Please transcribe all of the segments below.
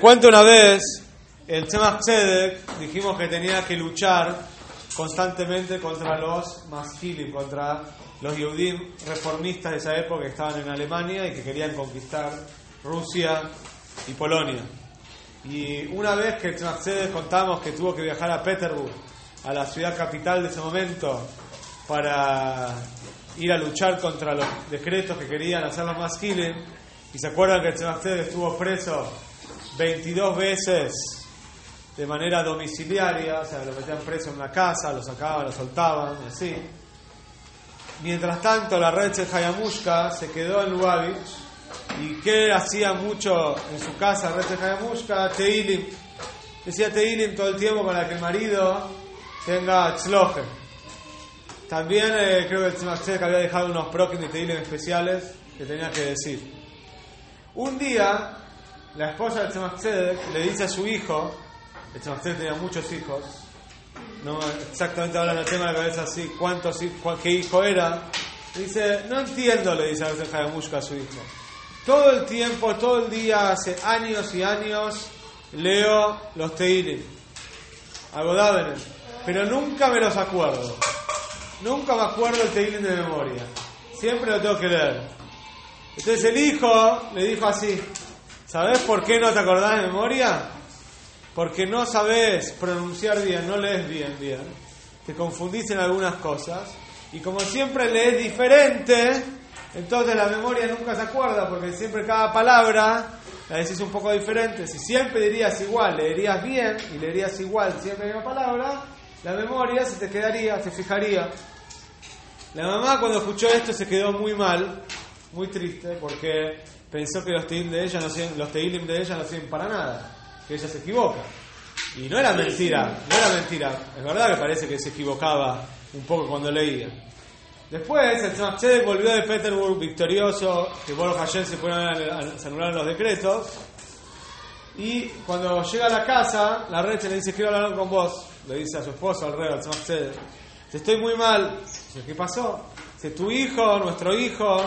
Cuento una vez, el Tzemach dijimos que tenía que luchar constantemente contra los maskilim, contra los Yehudim reformistas de esa época que estaban en Alemania y que querían conquistar Rusia y Polonia. Y una vez que el Tzemach contamos que tuvo que viajar a Petersburg, a la ciudad capital de ese momento, para ir a luchar contra los decretos que querían hacer los maskilim, y se acuerdan que el Tzemach estuvo preso 22 veces de manera domiciliaria, o sea, lo metían preso en una casa, lo sacaban, lo soltaban, y así. Mientras tanto, la red Hayamushka se quedó en Lubavitch, y que hacía mucho en su casa, red Hayamushka, Teilim. Decía Teilim todo el tiempo para que el marido tenga tzloje. También eh, creo que Tzemach había dejado unos prokin de Teilim especiales que tenía que decir. Un día, la esposa del Tzemach le dice a su hijo, el tenía muchos hijos, no exactamente ahora tema de la cabeza así, cuántos, qué hijo era, dice, no entiendo, le dice a veces Hayamushka a su hijo. Todo el tiempo, todo el día, hace años y años, leo los Teilim, Agodávenes, pero nunca me los acuerdo. Nunca me acuerdo el Teilim de memoria. Siempre lo tengo que leer. Entonces el hijo le dijo así, ¿Sabes por qué no te acordás de memoria? Porque no sabes pronunciar bien, no lees bien, bien. Te confundís en algunas cosas. Y como siempre lees diferente, entonces la memoria nunca se acuerda, porque siempre cada palabra la decís un poco diferente. Si siempre dirías igual, leerías bien y leerías igual siempre la palabra, la memoria se te quedaría, se fijaría. La mamá cuando escuchó esto se quedó muy mal, muy triste, porque pensó que los teilim de ella no sirven, los de ella no sirven para nada, que ella se equivoca. Y no era mentira, no era mentira. Es verdad que parece que se equivocaba un poco cuando leía. Después, el Tzemach volvió de Petersburg victorioso, que Boros Hashem se fueron a, se anularon los decretos. Y cuando llega a la casa, la recha le dice, quiero hablar con vos. Le dice a su esposo, al rey, al Tzemach Tzedek. Estoy muy mal. Dice, ¿qué pasó? Dice, tu hijo, nuestro hijo,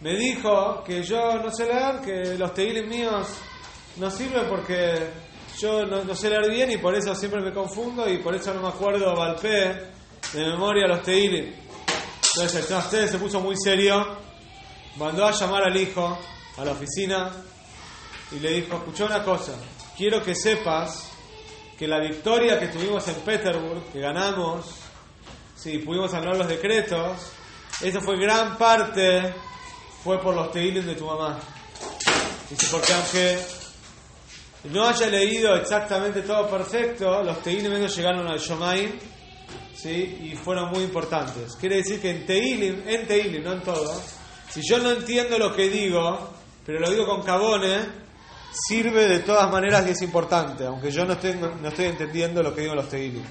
me dijo que yo no sé leer, que los teilim míos no sirven porque yo no, sé leer bien y por eso siempre me confundo y por eso no me acuerdo Valpé de memoria los teilim. Entonces el se puso muy serio, mandó a llamar al hijo a la oficina y le dijo, escuchá una cosa, quiero que sepas que la victoria que tuvimos en Petersburg, que ganamos, si pudimos hablar los decretos, eso fue gran parte fue por los teilim de tu mamá. Dice, porque aunque no haya leído exactamente todo perfecto, los teilim llegaron al Shomaim, ¿sí? Y fueron muy importantes. Quiere decir que en teilim, en teilim, no en todo, si yo no entiendo lo que digo, pero lo digo con cabone, sirve de todas maneras y es importante, aunque yo no estoy, no estoy entendiendo lo que digo los teilim.